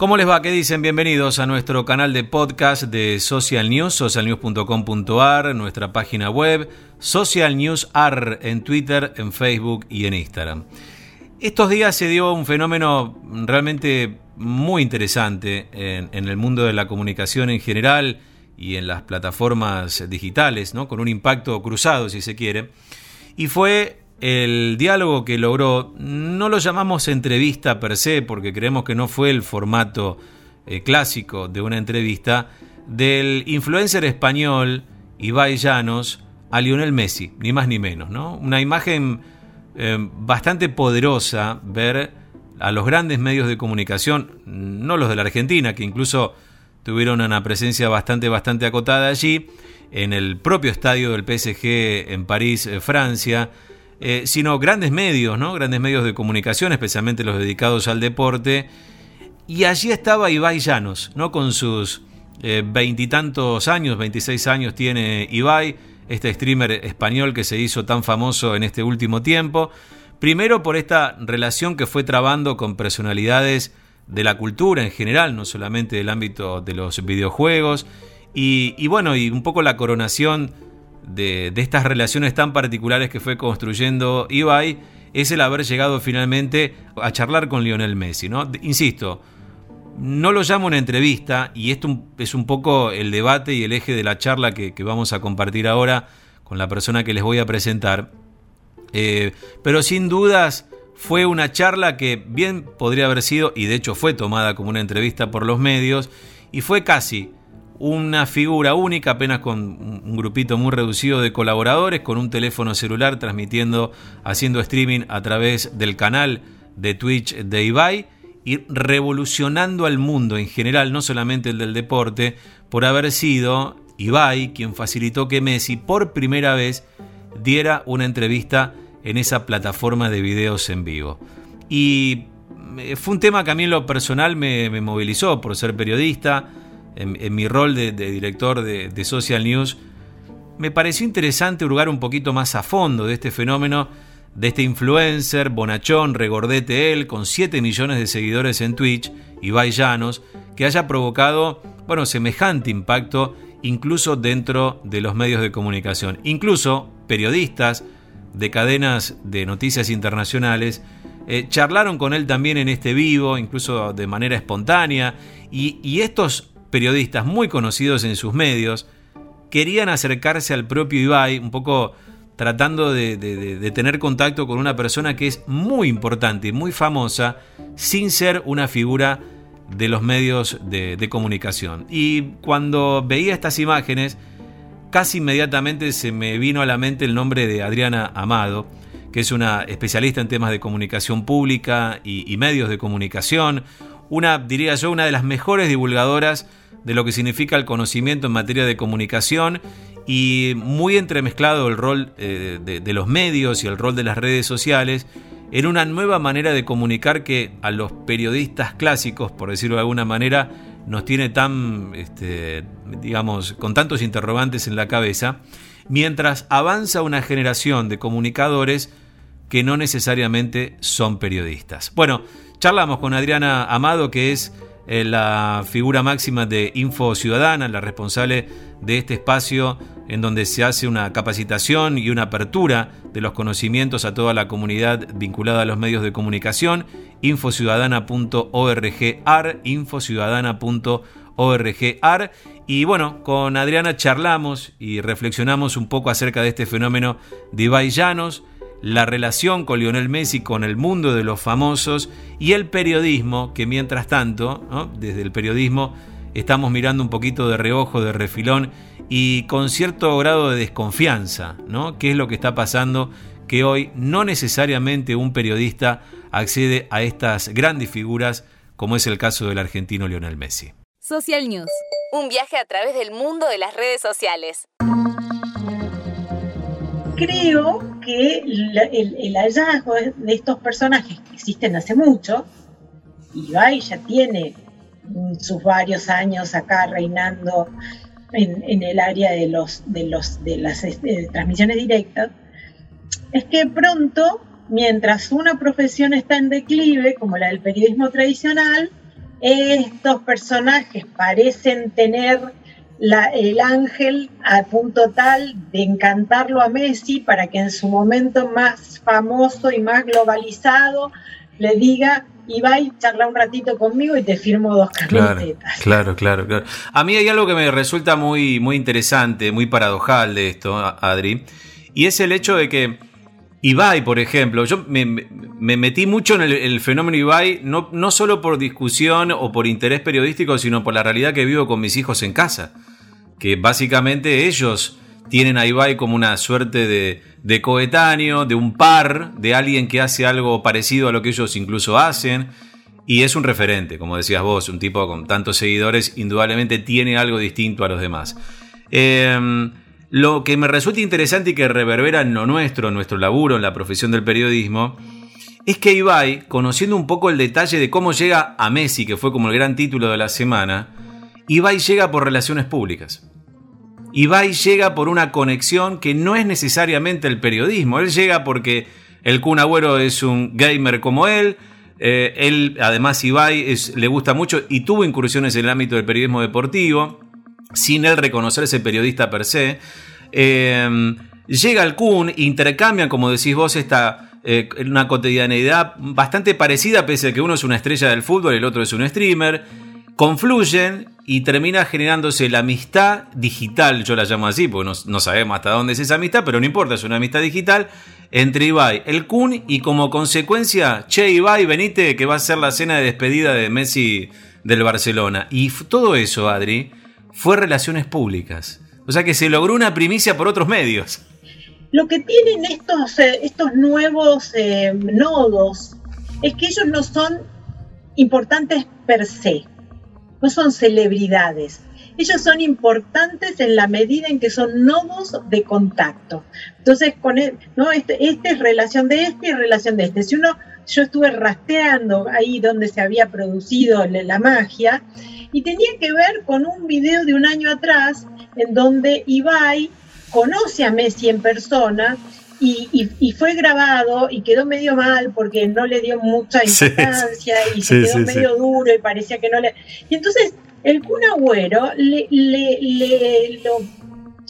¿Cómo les va? ¿Qué dicen? Bienvenidos a nuestro canal de podcast de Social News, socialnews.com.ar, nuestra página web, Social News AR en Twitter, en Facebook y en Instagram. Estos días se dio un fenómeno realmente muy interesante en, el mundo de la comunicación en general y en las plataformas digitales, ¿no? con un impacto cruzado si se quiere, y fue el diálogo que logró, no lo llamamos entrevista per se, porque creemos que no fue el formato eh, clásico de una entrevista, del influencer español Ibai Llanos a Lionel Messi, ni más ni menos. ¿no? Una imagen eh, bastante poderosa ver a los grandes medios de comunicación, no los de la Argentina, que incluso tuvieron una presencia bastante, bastante acotada allí, en el propio estadio del PSG en París, eh, Francia, eh, sino grandes medios, ¿no? Grandes medios de comunicación, especialmente los dedicados al deporte. Y allí estaba Ibai Llanos, ¿no? Con sus eh, veintitantos años, 26 años tiene Ibai, este streamer español que se hizo tan famoso en este último tiempo. Primero por esta relación que fue trabando con personalidades de la cultura en general, no solamente del ámbito de los videojuegos. Y, y bueno, y un poco la coronación de, estas relaciones tan particulares que fue construyendo Ibai es el haber llegado finalmente a charlar con Lionel Messi. ¿no? Insisto, no lo llamo una entrevista y esto es un poco el debate y el eje de la charla que, vamos a compartir ahora con la persona que les voy a presentar. Eh, pero sin dudas fue una charla que bien podría haber sido, y de hecho fue tomada como una entrevista por los medios, y fue casi una figura única, apenas con un grupito muy reducido de colaboradores, con un teléfono celular transmitiendo, haciendo streaming a través del canal de Twitch de Ibai y revolucionando al mundo en general, no solamente el del deporte, por haber sido Ibai quien facilitó que Messi por primera vez diera una entrevista en esa plataforma de videos en vivo. Y eh, fue un tema que a mí en lo personal me, me movilizó por ser periodista, en, mi rol de, director de, Social News, me pareció interesante hurgar un poquito más a fondo de este fenómeno, de este influencer, bonachón, regordete él, con 7 millones de seguidores en Twitch, y Llanos, que haya provocado, bueno, semejante impacto incluso dentro de los medios de comunicación. Incluso periodistas de cadenas de noticias internacionales eh, charlaron con él también en este vivo, incluso de manera espontánea, y, y estos periodistas muy conocidos en sus medios querían acercarse al propio Ibai, un poco tratando de, tener contacto con una persona que es muy importante y muy famosa, sin ser una figura de los medios de, comunicación. Y cuando veía estas imágenes, casi inmediatamente se me vino a la mente el nombre de Adriana Amado, que es una especialista en temas de comunicación pública y, y medios de comunicación, una, diría yo, una de las mejores divulgadoras de lo que significa el conocimiento en materia de comunicación y muy entremezclado el rol eh, de, los medios y el rol de las redes sociales en una nueva manera de comunicar que a los periodistas clásicos, por decirlo de alguna manera, nos tiene tan, este, digamos, con tantos interrogantes en la cabeza, mientras avanza una generación de comunicadores que no necesariamente son periodistas. Bueno, charlamos con Adriana Amado, que es eh, la figura máxima de Info Ciudadana, la responsable de este espacio en donde se hace una capacitación y una apertura de los conocimientos a toda la comunidad vinculada a los medios de comunicación, infociudadana.org.ar, infociudadana.org.ar. Y bueno, con Adriana charlamos y reflexionamos un poco acerca de este fenómeno de Llanos, la relación con Lionel Messi con el mundo de los famosos y el periodismo, que mientras tanto, desde el periodismo, estamos mirando un poquito de reojo, de refilón y con cierto grado de desconfianza, ¿no? ¿Qué es lo que está pasando? Que hoy no necesariamente un periodista accede a estas grandes figuras, como es el caso del argentino Lionel Messi. Social News. Un viaje a través del mundo de las redes sociales creo que el, hallazgo de estos personajes que existen hace mucho, Ibai ya tiene sus varios años acá reinando en, el área de, los, de, los, de las este, transmisiones directas, es que pronto, mientras una profesión está en declive, como la del periodismo tradicional, estos personajes parecen tener el ángel a punto tal de encantarlo a Messi para que en su momento más famoso y más globalizado le diga, Ibai, charla un ratito conmigo y te firmo dos camisetas. Claro, claro, claro, A mí hay algo que me resulta muy, muy interesante, muy paradojal de esto, Adri, y es el hecho de que Ibai, por ejemplo, yo me, metí mucho en el, fenómeno Ibai, no, no solo por discusión o por interés periodístico, sino por la realidad que vivo con mis hijos en casa que básicamente ellos tienen a Ibai como una suerte de, coetáneo, de un par, de alguien que hace algo parecido a lo que ellos incluso hacen. Y es un referente, como decías vos, un tipo con tantos seguidores, indudablemente tiene algo distinto a los demás. Em, lo que me resulta interesante y que reverbera en lo nuestro, en nuestro laburo, en la profesión del periodismo, es que Ibai, conociendo un poco el detalle de cómo llega a Messi, que fue como el gran título de la semana, Ibai llega por relaciones públicas. Ibai llega por una conexión que no es necesariamente el periodismo. Él llega porque el Kun Agüero es un gamer como él. Eh, él, además, Ibai le gusta mucho y tuvo incursiones en el ámbito del periodismo deportivo, sin él reconocerse periodista per se. Eh, llega el Kun, intercambian, como decís vos, esta, eh, una cotidianeidad bastante parecida, pese a que uno es una estrella del fútbol y el otro es un streamer confluyen y termina generándose la amistad digital, yo la llamo así, porque no, sabemos hasta dónde es esa amistad, pero no importa, es una amistad digital entre Ibai, el Kun y como consecuencia, che Ibai, venite que va a ser la cena de despedida de Messi del Barcelona. Y todo eso, Adri, fue relaciones públicas. O sea que se logró una primicia por otros medios. Lo que tienen estos, eh, estos nuevos eh, nodos es que ellos no son importantes per se no son celebridades. Ellos son importantes en la medida en que son nodos de contacto. Entonces, con ¿no? Este, este, es relación de este y relación de este. Si uno, yo estuve rastreando ahí donde se había producido la magia y tenía que ver con un video de un año atrás en donde Ibai conoce a Messi en persona y, fue grabado y quedó medio mal porque no le dio mucha importancia y se quedó medio duro y parecía que no le... Y entonces el Kun Agüero le, le, lo,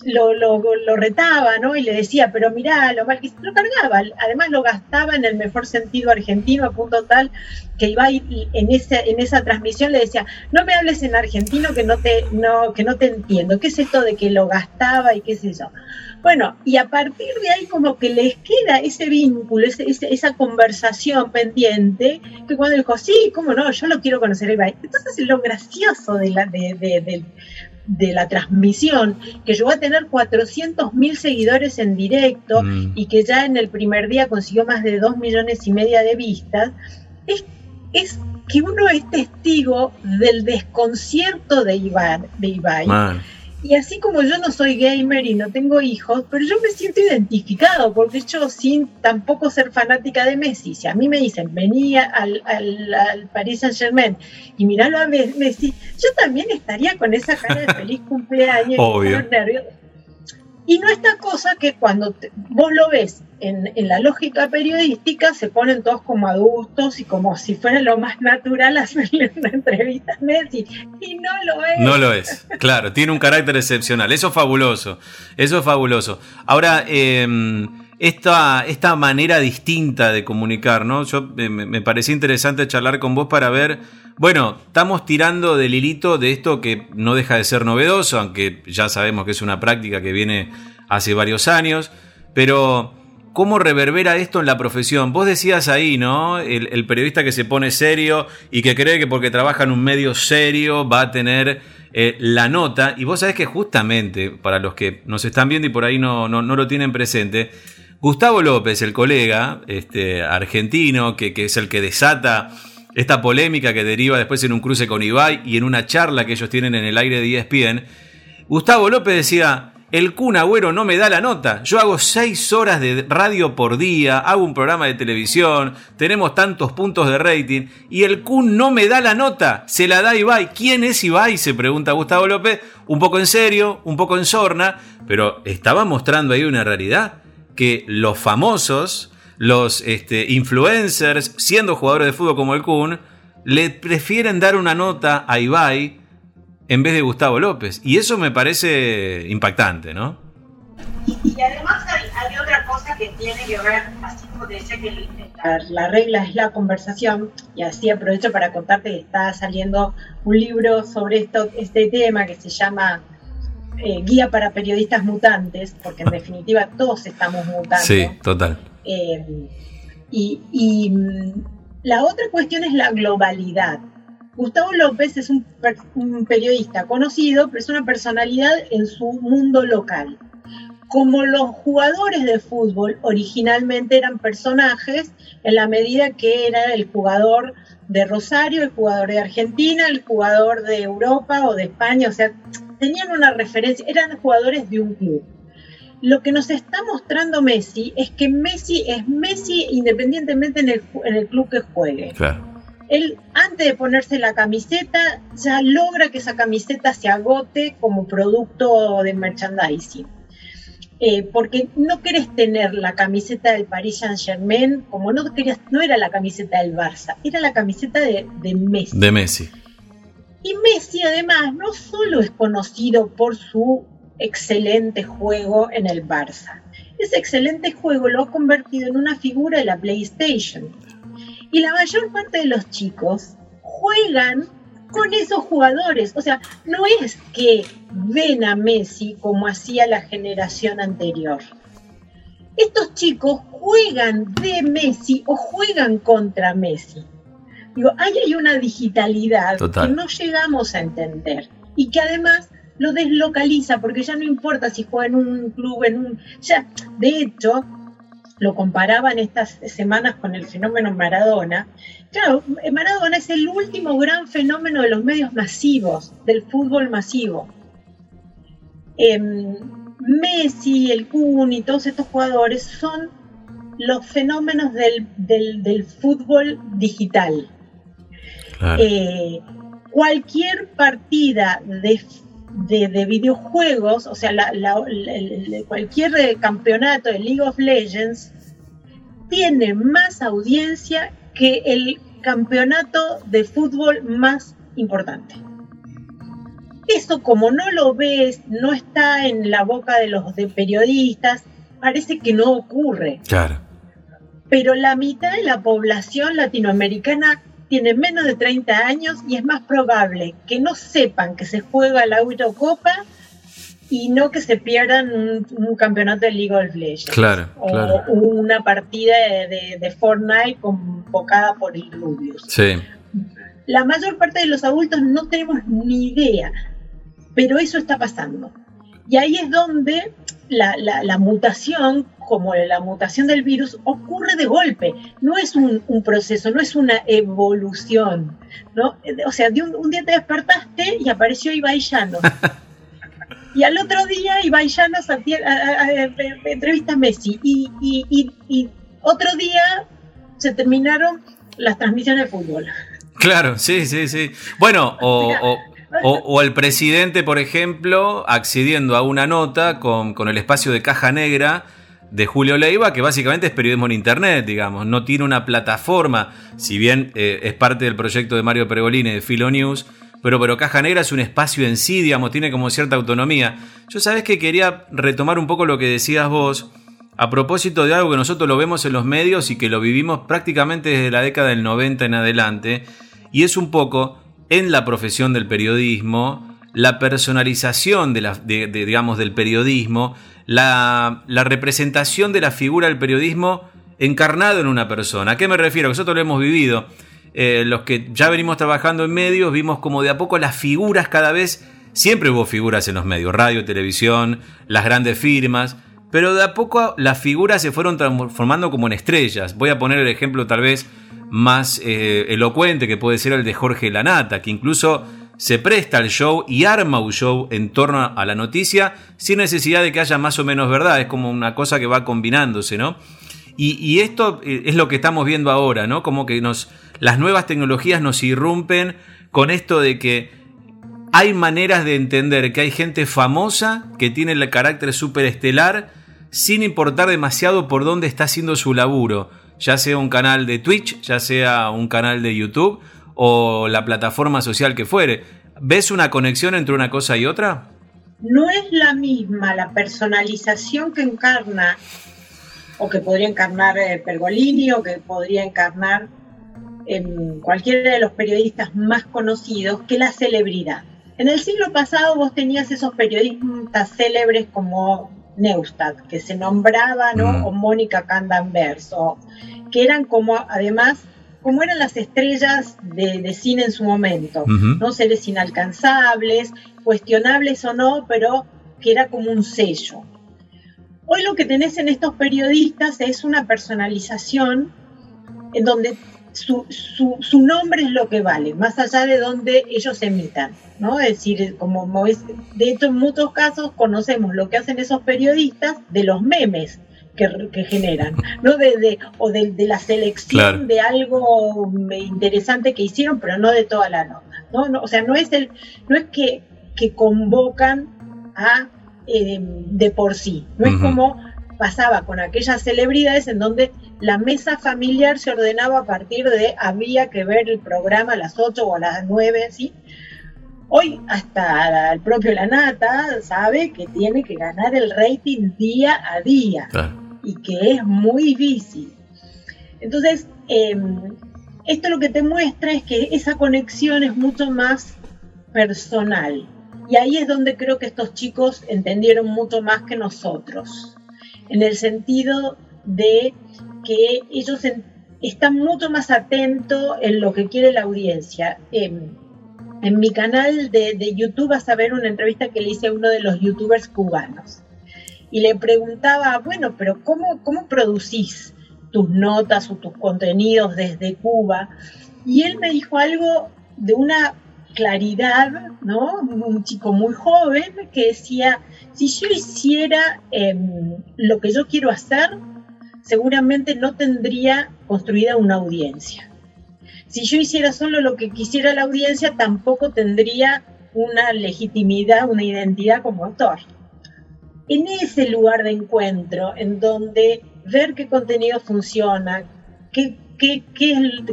lo, retaba, ¿no? Y le decía, pero mirá, lo mal que lo cargaba. Además lo gastaba en el mejor sentido argentino a punto tal que iba en esa, en esa transmisión le decía, no me hables en argentino que no te, no, que no te entiendo. ¿Qué es esto de que lo gastaba y qué es eso? Bueno, y a partir de ahí como que les queda ese vínculo, esa conversación pendiente, que cuando dijo, sí, cómo no, yo lo quiero conocer, entonces lo gracioso de la, de, la transmisión, que llegó a tener 400 mil seguidores en directo mm. y que ya en el primer día consiguió más de 2 millones y media de vistas, es, es que uno es testigo del desconcierto de, Ibai. De Ibai. Y así como yo no soy gamer y no tengo hijos, pero yo me siento identificado, porque yo sin tampoco ser fanática de Messi, si a mí me dicen, venía al, al, al Paris Saint Germain y miralo a Messi, yo también estaría con esa cara de feliz cumpleaños Obvio. Y no esta cosa que cuando vos lo ves en, la lógica periodística se ponen todos como adultos y como si fuera lo más natural hacerle una entrevista a Messi. Y no lo es. No lo es, claro, tiene un carácter excepcional. Eso es fabuloso, eso es fabuloso. Ahora, em, esta, esta manera distinta de comunicar, ¿no? Yo me, me parecía interesante charlar con vos para ver bueno, estamos tirando del hilito de esto que no deja de ser novedoso, aunque ya sabemos que es una práctica que viene hace varios años, pero ¿cómo reverbera esto en la profesión? Vos decías ahí, ¿no? El, periodista que se pone serio y que cree que porque trabaja en un medio serio va a tener eh, la nota, y vos sabés que justamente, para los que nos están viendo y por ahí no, no, lo tienen presente, Gustavo López, el colega este, argentino, que, es el que desata esta polémica que deriva después en un cruce con Ibai y en una charla que ellos tienen en el aire de ESPN, Gustavo López decía, el Kun Agüero no me da la nota. Yo hago seis horas de radio por día, hago un programa de televisión, tenemos tantos puntos de rating y el Kun no me da la nota. Se la da Ibai. ¿Quién es Ibai? Se pregunta Gustavo López, un poco en serio, un poco en sorna, pero estaba mostrando ahí una realidad que los famosos los este, influencers, siendo jugadores de fútbol como el Kun, le prefieren dar una nota a Ibai en vez de Gustavo López. Y eso me parece impactante, ¿no? Y, además hay, otra cosa que tiene que ver, así como te decía que la, regla es la conversación, y así aprovecho para contarte que está saliendo un libro sobre esto, este tema que se llama eh, Guía para Periodistas Mutantes, porque en definitiva todos estamos mutando. Sí, total. Eh, y, mm, la otra cuestión es la globalidad. Gustavo López es un, periodista conocido, pero es una personalidad en su mundo local. Como los jugadores de fútbol originalmente eran personajes, en la medida que era el jugador de Rosario, el jugador de Argentina, el jugador de Europa o de España, o sea, tenían una referencia, eran jugadores de un club lo que nos está mostrando Messi es que Messi es Messi independientemente en el, club que juegue. Él, antes de ponerse la camiseta, ya logra que esa camiseta se agote como producto de merchandising. Eh, porque no querés tener la camiseta del Paris Saint Germain, como no querías, no era la camiseta del Barça, era la camiseta de, de Messi. De Messi. Y Messi además no solo es conocido por su excelente juego en el Barça. Ese excelente juego lo ha convertido en una figura de la PlayStation. Y la mayor parte de los chicos juegan con esos jugadores. O sea, no es que ven a Messi como hacía la generación anterior. Estos chicos juegan de Messi o juegan contra Messi. Digo, ahí hay una digitalidad que no llegamos a entender y que además lo deslocaliza, porque ya no importa si juega en un club, en un... Ya, de hecho, lo comparaban estas semanas con el fenómeno Maradona. Claro, Maradona es el último gran fenómeno de los medios masivos, del fútbol masivo. Em, Messi, el Kun y todos estos jugadores son los fenómenos del, fútbol digital. Eh, cualquier partida de de, videojuegos, o sea, cualquier campeonato de League of Legends tiene más audiencia que el campeonato de fútbol más importante. Eso como no lo ves, no está en la boca de los de periodistas, parece que no ocurre. Claro. Pero la mitad de la población latinoamericana tiene menos de 30 años y es más probable que no sepan que se juega la Eurocopa y no que se pierdan un, campeonato de League of Legends. Claro, o una partida de, Fortnite convocada por el Rubius. Sí. La mayor parte de los adultos no tenemos ni idea, pero eso está pasando. Y ahí es donde la, mutación, como la mutación del virus, ocurre de golpe. No es un, proceso, no es una evolución. ¿no? O sea, de un, día te despertaste y apareció Ibai Llanos. y al otro día Ibai Llanos entrevista a Messi. Y, y, otro día se terminaron las transmisiones de fútbol. Claro, sí, sí, sí. Bueno, o, o, el presidente, por ejemplo, accediendo a una nota con, el espacio de caja negra de Julio Leiva, que básicamente es periodismo en Internet, digamos, no tiene una plataforma, si bien eh, es parte del proyecto de Mario Pergolini de Filo News, pero, pero Caja Negra es un espacio en sí, digamos, tiene como cierta autonomía. Yo sabes que quería retomar un poco lo que decías vos, a propósito de algo que nosotros lo vemos en los medios y que lo vivimos prácticamente desde la década del 90 en adelante, y es un poco en la profesión del periodismo, la personalización de la, digamos, del periodismo, la, representación de la figura del periodismo encarnado en una persona. ¿A qué me refiero? Nosotros lo hemos vivido. Eh, los que ya venimos trabajando en medios, vimos como de a poco las figuras cada vez, siempre hubo figuras en los medios, radio, televisión, las grandes firmas, pero de a poco las figuras se fueron transformando como en estrellas. Voy a poner el ejemplo tal vez más eh, elocuente que puede ser el de Jorge Lanata, que incluso se presta al show y arma un show en torno a la noticia sin necesidad de que haya más o menos verdad, es como una cosa que va combinándose, ¿no? Y, esto eh, es lo que estamos viendo ahora, ¿no? Como que nos, las nuevas tecnologías nos irrumpen con esto de que hay maneras de entender que hay gente famosa que tiene el carácter superestelar sin importar demasiado por dónde está haciendo su laburo ya sea un canal de Twitch, ya sea un canal de YouTube o la plataforma social que fuere. ¿Ves una conexión entre una cosa y otra? No es la misma la personalización que encarna, o que podría encarnar eh, Pergolini, o que podría encarnar en cualquiera de los periodistas más conocidos, que la celebridad. En el siglo pasado vos tenías esos periodistas célebres como Neustadt, que se nombraba, ¿no? Mm. O Mónica Candanvers, que eran como, además, como eran las estrellas de, cine en su momento, ¿no? Seres inalcanzables, cuestionables o no, pero que era como un sello. Hoy lo que tenés en estos periodistas es una personalización en donde su, su, nombre es lo que vale, más allá de donde ellos emitan, ¿no? Es decir, como de hecho en muchos casos conocemos lo que hacen esos periodistas de los memes que, generan, ¿no? De, o de, la selección de algo interesante que hicieron, pero no de toda la nota, ¿no? o sea, no es, el, no es que, que convocan a eh, de por sí, no es como pasaba con aquellas celebridades en donde la mesa familiar se ordenaba a partir de había que ver el programa a las 8 o a las 9, ¿sí? Hoy hasta el propio Lanata sabe que tiene que ganar el rating día a día y que es muy difícil. Entonces, em, esto lo que te muestra es que esa conexión es mucho más personal. Y ahí es donde creo que estos chicos entendieron mucho más que nosotros, en el sentido de que ellos están mucho más atentos en lo que quiere la audiencia. En, mi canal de, YouTube vas a ver una entrevista que le hice a uno de los youtubers cubanos. Y le preguntaba, bueno, pero ¿cómo, cómo producís tus notas o tus contenidos desde Cuba? Y él me dijo algo de una claridad, ¿no? Un chico muy joven que decía, si yo hiciera em, lo que yo quiero hacer, seguramente no tendría construida una audiencia. Si yo hiciera solo lo que quisiera la audiencia, tampoco tendría una legitimidad, una identidad como actor. En ese lugar de encuentro, en donde ver qué contenido funciona, qué,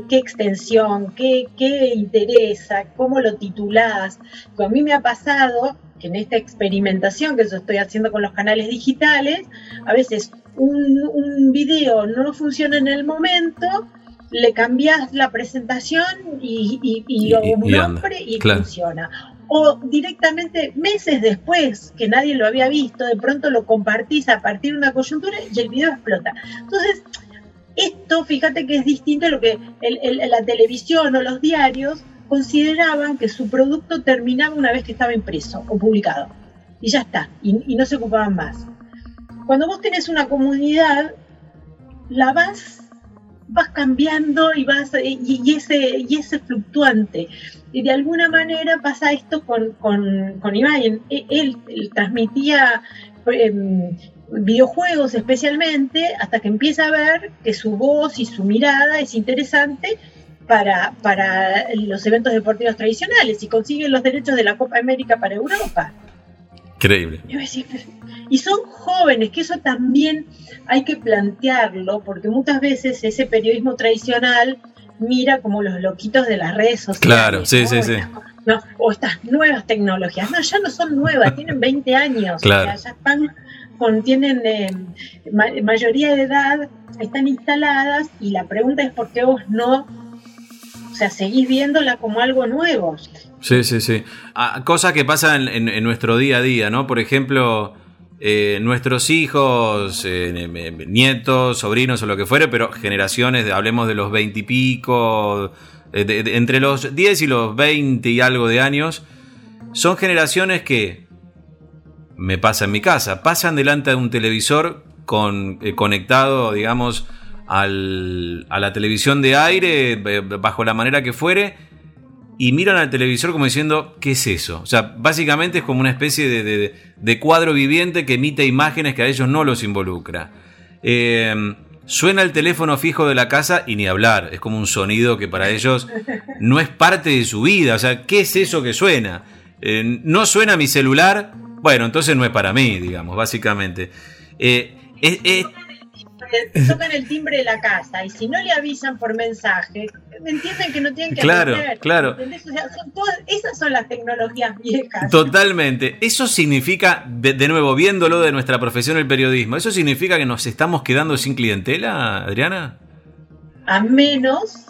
extensión, qué, qué interesa, cómo lo titulás, a mí me ha pasado que en esta experimentación que yo estoy haciendo con los canales digitales, a veces un, video no funciona en el momento, le cambias la presentación y, y, un nombre y funciona. O directamente meses después que nadie lo había visto, de pronto lo compartís a partir de una coyuntura y el video explota. Entonces, esto, fíjate que es distinto a lo que la televisión o los diarios consideraban que su producto terminaba una vez que estaba impreso o publicado. Y ya está, y, no se ocupaban más. Cuando vos tenés una comunidad, la vas, vas cambiando y vas y, ese, y ese fluctuante. Y de alguna manera pasa esto con, con, con Ibai. Él, transmitía em, videojuegos especialmente hasta que empieza a ver que su voz y su mirada es interesante para, para los eventos deportivos tradicionales y consiguen los derechos de la Copa América para Europa. Increíble. Y son jóvenes, que eso también hay que plantearlo, porque muchas veces ese periodismo tradicional mira como los loquitos de las redes sociales. Claro, sí, sí, sí. o estas nuevas tecnologías. No, ya no son nuevas, tienen 20 años. Claro. ya están con, tienen eh, mayoría de edad, están instaladas y la pregunta es por qué vos no o sea, seguís viéndola como algo nuevo. Sí, sí, sí. Ah, cosas que pasan en, nuestro día a día, ¿no? Por ejemplo, eh, nuestros hijos, eh, nietos, sobrinos o lo que fuere, pero generaciones, hablemos de los veintipico, eh, entre los 10 y los 20 y algo de años, son generaciones que, me pasa en mi casa, pasan delante de un televisor con, conectado, digamos, al, a la televisión de aire, bajo la manera que fuere, y miran al televisor como diciendo, ¿qué es eso? O sea, básicamente es como una especie de, cuadro viviente que emite imágenes que a ellos no los involucra. Em, suena el teléfono fijo de la casa y ni hablar, es como un sonido que para ellos no es parte de su vida. O sea, ¿qué es eso que suena? Eh, no suena mi celular, bueno, entonces no es para mí, digamos, básicamente. Eh, tocan el timbre de la casa y si no le avisan por mensaje, entienden que no tienen que Claro, claro. esas son las tecnologías viejas. Totalmente. Eso significa, de, de, nuevo, viéndolo de nuestra profesión, el periodismo, ¿eso significa que nos estamos quedando sin clientela, Adriana? A menos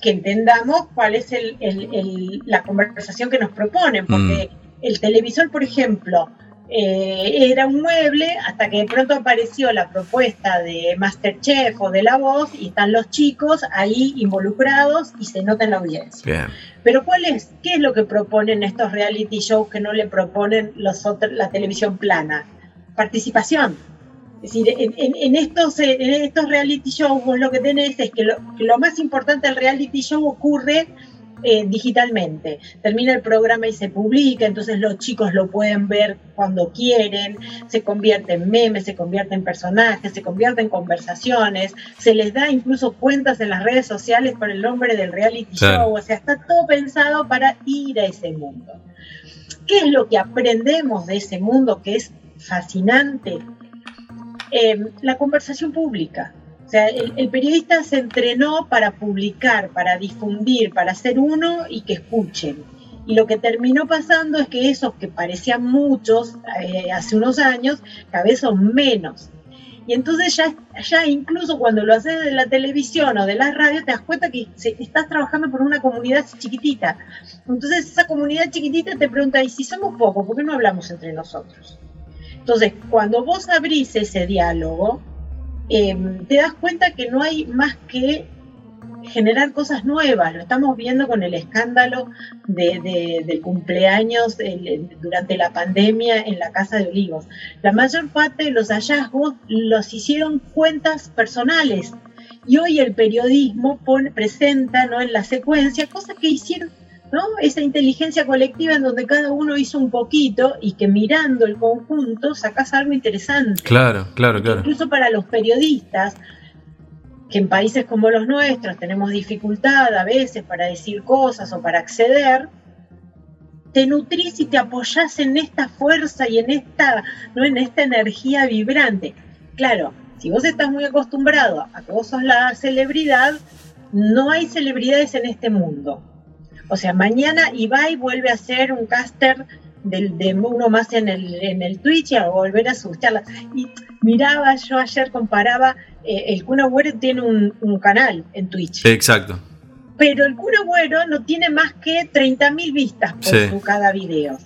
que entendamos cuál es el, la conversación que nos proponen, porque mm. el televisor, por ejemplo, eh, era un mueble hasta que de pronto apareció la propuesta de Masterchef o de La Voz y están los chicos ahí involucrados y se nota en la audiencia. Pero ¿cuál es? ¿Qué es lo que proponen estos reality shows que no le proponen los la televisión plana? Participación. Es decir, en, estos, en estos reality shows vos lo que tenés es que lo, que lo más importante del reality show ocurre eh, digitalmente. Termina el programa y se publica, entonces los chicos lo pueden ver cuando quieren, se convierte en memes, se convierte en personajes, se convierte en conversaciones, se les da incluso cuentas en las redes sociales con el nombre del reality show, o sea, está todo pensado para ir a ese mundo. ¿Qué es lo que aprendemos de ese mundo que es fascinante? Eh, la conversación pública. O sea, el, periodista se entrenó para publicar, para difundir, para ser uno y que escuchen. Y lo que terminó pasando es que esos que parecían muchos eh, hace unos años, cada vez son menos. Y entonces ya, ya incluso cuando lo haces de la televisión o de la radio, te das cuenta que estás trabajando por una comunidad chiquitita. Entonces esa comunidad chiquitita te pregunta, ¿y si somos pocos, por qué no hablamos entre nosotros? Entonces, cuando vos abrís ese diálogo, Em, te das cuenta que no hay más que generar cosas nuevas. Lo estamos viendo con el escándalo de, del cumpleaños durante la pandemia en la Casa de Olivos. La mayor parte de los hallazgos los hicieron cuentas personales. Y hoy el periodismo presenta ¿no? en la secuencia cosas que hicieron ¿no? Esa inteligencia colectiva en donde cada uno hizo un poquito y que mirando el conjunto sacas algo interesante. Claro, claro, claro. Incluso para los periodistas, que en países como los nuestros tenemos dificultad a veces para decir cosas o para acceder, te nutrís y te apoyás en esta fuerza y en esta, ¿no? en esta energía vibrante. Claro, si vos estás muy acostumbrado a que vos sos la celebridad, no hay celebridades en este mundo. O sea, mañana Ibai vuelve a ser un caster de uno más en el, en el Twitch y a volver a sus charlas. Y miraba, yo ayer comparaba, eh, el Kun Agüero tiene un, canal en Twitch. Exacto. Pero el Kun Agüero no tiene más que 30.000 vistas por su cada video.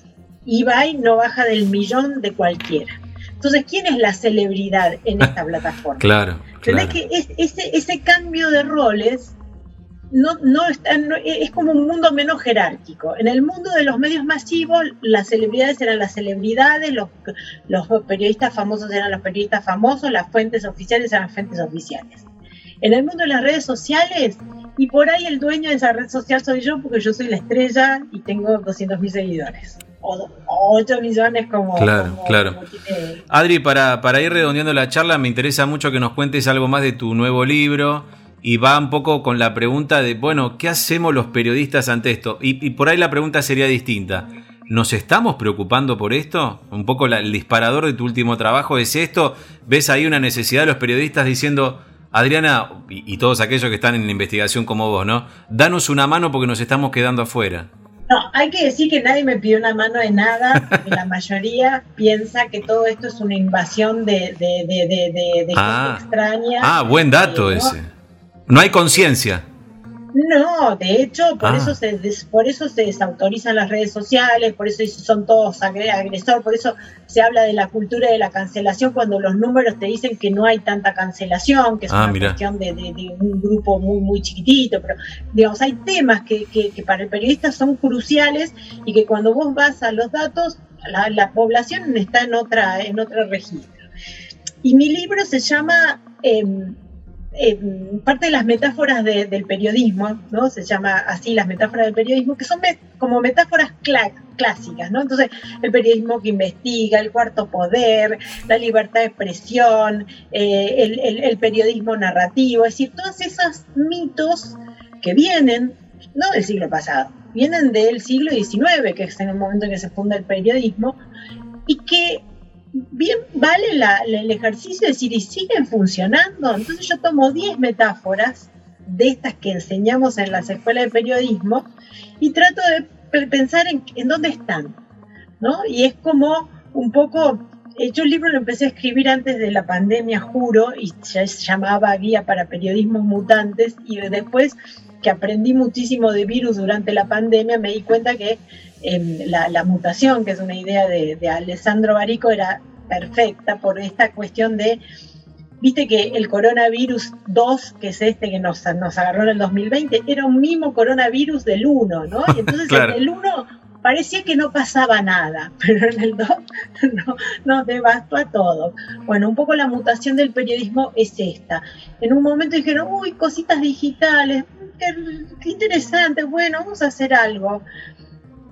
Ibai no baja del millón de cualquiera. Entonces, ¿quién es la celebridad en esta plataforma? Claro. claro. que ese, ese cambio de roles no, no, está, es como un mundo menos jerárquico. En el mundo de los medios masivos, las celebridades eran las celebridades, los, los periodistas famosos eran los periodistas famosos, las fuentes oficiales eran las fuentes oficiales. En el mundo de las redes sociales, y por ahí el dueño de esa red social soy yo, porque yo soy la estrella y tengo 200 mil seguidores. O 8 millones como... Claro, claro. Adri, para, para ir redondeando la charla, me interesa mucho que nos cuentes algo más de tu nuevo libro y va un poco con la pregunta de, bueno, ¿qué hacemos los periodistas ante esto? Y, por ahí la pregunta sería distinta. ¿Nos estamos preocupando por esto? Un poco el disparador de tu último trabajo es esto. ¿Ves ahí una necesidad de los periodistas diciendo, Adriana, y, todos aquellos que están en la investigación como vos, ¿no? Danos una mano porque nos estamos quedando afuera. No, hay que decir que nadie me pidió una mano de nada, porque la mayoría piensa que todo esto es una invasión de, de, de, de, ah, extraña. Ah, buen dato ese. No hay conciencia. No, de hecho, por, ah. eso se, por eso se desautorizan las redes sociales, por eso son todos agresores, por eso se habla de la cultura de la cancelación cuando los números te dicen que no hay tanta cancelación, que es ah, una cuestión de, un grupo muy, muy chiquitito, pero digamos, hay temas que, que, para el periodista son cruciales y que cuando vos vas a los datos, la, población está en otra, en otro registro. Y mi libro se llama... Em, eh, parte de las metáforas del periodismo, ¿no? Se llama así las metáforas del periodismo, que son como metáforas clásicas, ¿no? Entonces, el periodismo que investiga, el cuarto poder, la libertad de expresión, eh, el, periodismo narrativo, es decir, todos esos mitos que vienen, no del siglo pasado, vienen del siglo XIX, que es en el momento en que se funda el periodismo, y que bien vale el ejercicio de decir, ¿y siguen funcionando? Entonces yo tomo 10 metáforas de estas que enseñamos en las escuelas de periodismo y trato de pensar en, dónde están, ¿no? Y es como un poco yo el libro lo empecé a escribir antes de la pandemia, juro, y se llamaba Guía para Periodismos Mutantes, y después que aprendí muchísimo de virus durante la pandemia, me di cuenta que em, la, mutación, que es una idea de, Alessandro Barico, era perfecta por esta cuestión de, viste que el coronavirus 2, que es este que nos, nos agarró en el 2020, era un mismo coronavirus del 1, ¿no? Y entonces el 1 parecía que no pasaba nada, pero en el 2 no, nos devastó a todos. Bueno, un poco la mutación del periodismo es esta. En un momento dijeron, uy, cositas digitales, qué, interesante, bueno, vamos a hacer algo.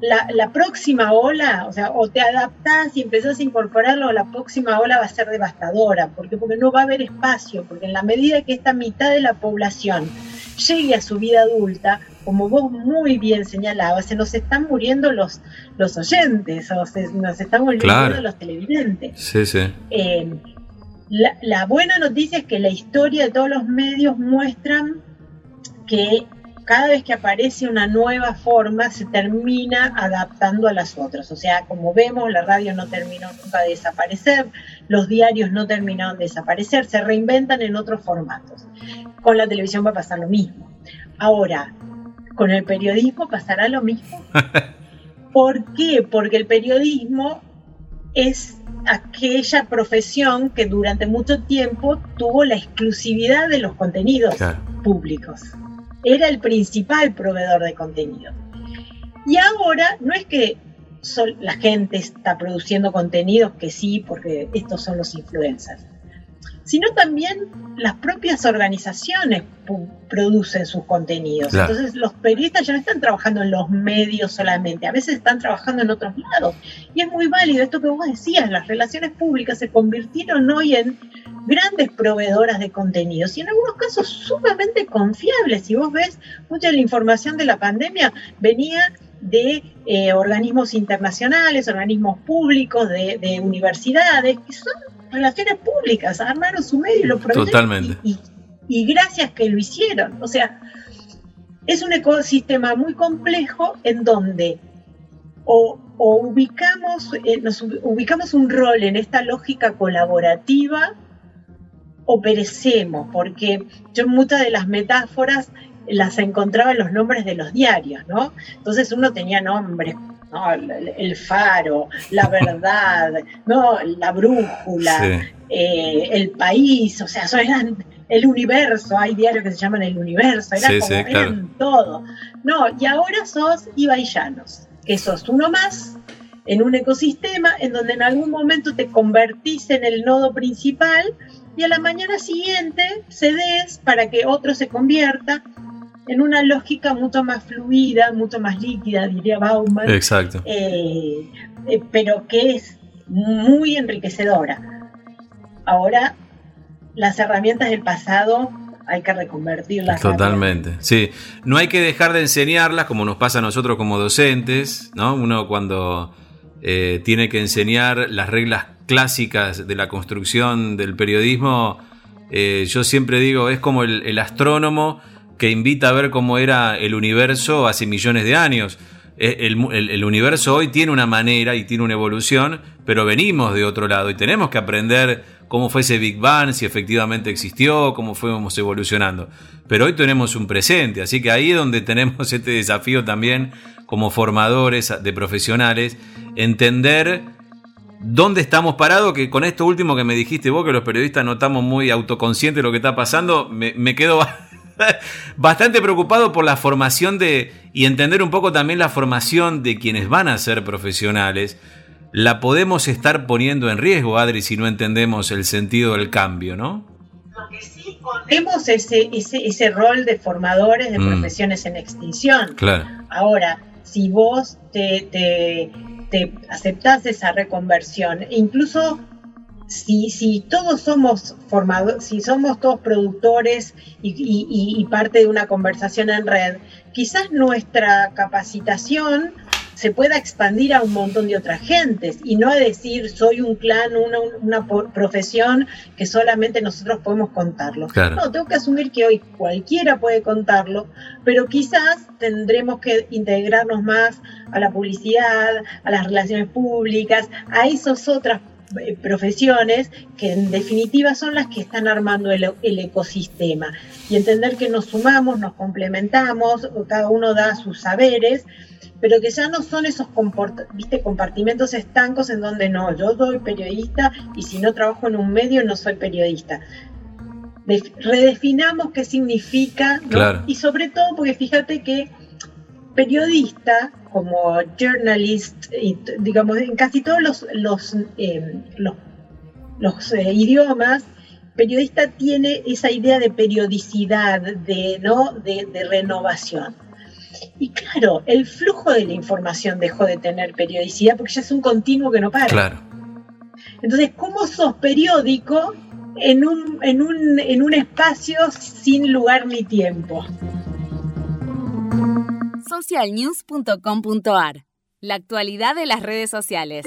La, próxima ola, o sea, o te adaptás y empezás a incorporarlo, la próxima ola va a ser devastadora, porque, porque no va a haber espacio, porque en la medida que esta mitad de la población llegue a su vida adulta, como vos muy bien señalabas, se nos están muriendo los, los oyentes, o se nos están muriendo los televidentes. Sí, sí. Eh, la, la, buena noticia es que la historia de todos los medios muestran que cada vez que aparece una nueva forma se termina adaptando a las otras. O sea, como vemos, la radio no terminó nunca de desaparecer, los diarios no terminaron de desaparecer, se reinventan en otros formatos. Con la televisión va a pasar lo mismo. Ahora, con el periodismo pasará lo mismo. ¿Por qué? Porque el periodismo es aquella profesión que durante mucho tiempo tuvo la exclusividad de los contenidos públicos. Era el principal proveedor de contenido. Y ahora no es que la gente está produciendo contenidos que sí, porque estos son los influencers sino también las propias organizaciones producen sus contenidos. Entonces los periodistas ya no están trabajando en los medios solamente, a veces están trabajando en otros lados. Y es muy válido esto que vos decías, las relaciones públicas se convirtieron hoy en grandes proveedoras de contenidos y en algunos casos sumamente confiables. Si vos ves, mucha de la información de la pandemia venía de eh, organismos internacionales, organismos públicos, de, de universidades, que son relaciones públicas, armaron su medio y lo Totalmente. Y, gracias que lo hicieron. O sea, es un ecosistema muy complejo en donde o, ubicamos, eh, nos ubicamos un rol en esta lógica colaborativa o perecemos, porque yo muchas de las metáforas las encontraba en los nombres de los diarios, ¿no? Entonces uno tenía nombres el, faro, la verdad, ¿no? la brújula, eh, el país, o sea, eran el universo, hay diarios que se llaman el universo, eran, todo. No, y ahora sos ibaillanos, que sos uno más en un ecosistema en donde en algún momento te convertís en el nodo principal y a la mañana siguiente cedes para que otro se convierta en una lógica mucho más fluida, mucho más líquida, diría Bauman. Exacto. Eh, eh, pero que es muy enriquecedora. Ahora, las herramientas del pasado hay que reconvertirlas. Totalmente, sí. No hay que dejar de enseñarlas como nos pasa a nosotros como docentes, ¿no? Uno cuando eh, tiene que enseñar las reglas clásicas de la construcción del periodismo, yo siempre digo, es como el astrónomo que invita a ver cómo era el universo hace millones de años. E, el, universo hoy tiene una manera y tiene una evolución, pero venimos de otro lado y tenemos que aprender cómo fue ese Big Bang, si efectivamente existió, cómo fuimos evolucionando. Pero hoy tenemos un presente, así que ahí es donde tenemos este desafío también como formadores de profesionales, entender dónde estamos parados, que con esto último que me dijiste vos, que los periodistas no estamos muy autoconscientes de lo que está pasando, me quedo bastante preocupado por la formación de, y entender un poco también la formación de quienes van a ser profesionales, la podemos estar poniendo en riesgo, Adri, si no entendemos el sentido del cambio, ¿no? Porque sí ponemos ese, ese, rol de formadores de mm. profesiones en extinción. Claro. Ahora, si vos te, te, te aceptás esa reconversión, incluso si, todos somos formados, si somos todos productores y, parte de una conversación en red, quizás nuestra capacitación se pueda expandir a un montón de otras gentes y no decir soy un clan, una, una profesión que solamente nosotros podemos contarlo. No, tengo que asumir que hoy cualquiera puede contarlo, pero quizás tendremos que integrarnos más a la publicidad, a las relaciones públicas, a esas otras profesiones que en definitiva son las que están armando el, ecosistema y entender que nos sumamos, nos complementamos, cada uno da sus saberes, pero que ya no son esos ¿viste? compartimentos estancos en donde no, yo soy periodista y si no trabajo en un medio no soy periodista. redefinamos qué significa y sobre todo porque fíjate que periodista como journalist, digamos, en casi todos los, los, em, los, eh, idiomas, periodista tiene esa idea de periodicidad, de, ¿no? de, renovación. Y claro, el flujo de la información dejó de tener periodicidad porque ya es un continuo que no para. Claro. Entonces, ¿cómo sos periódico en un, en un, en un espacio sin lugar ni tiempo? socialnews.com.ar. La actualidad de las redes sociales.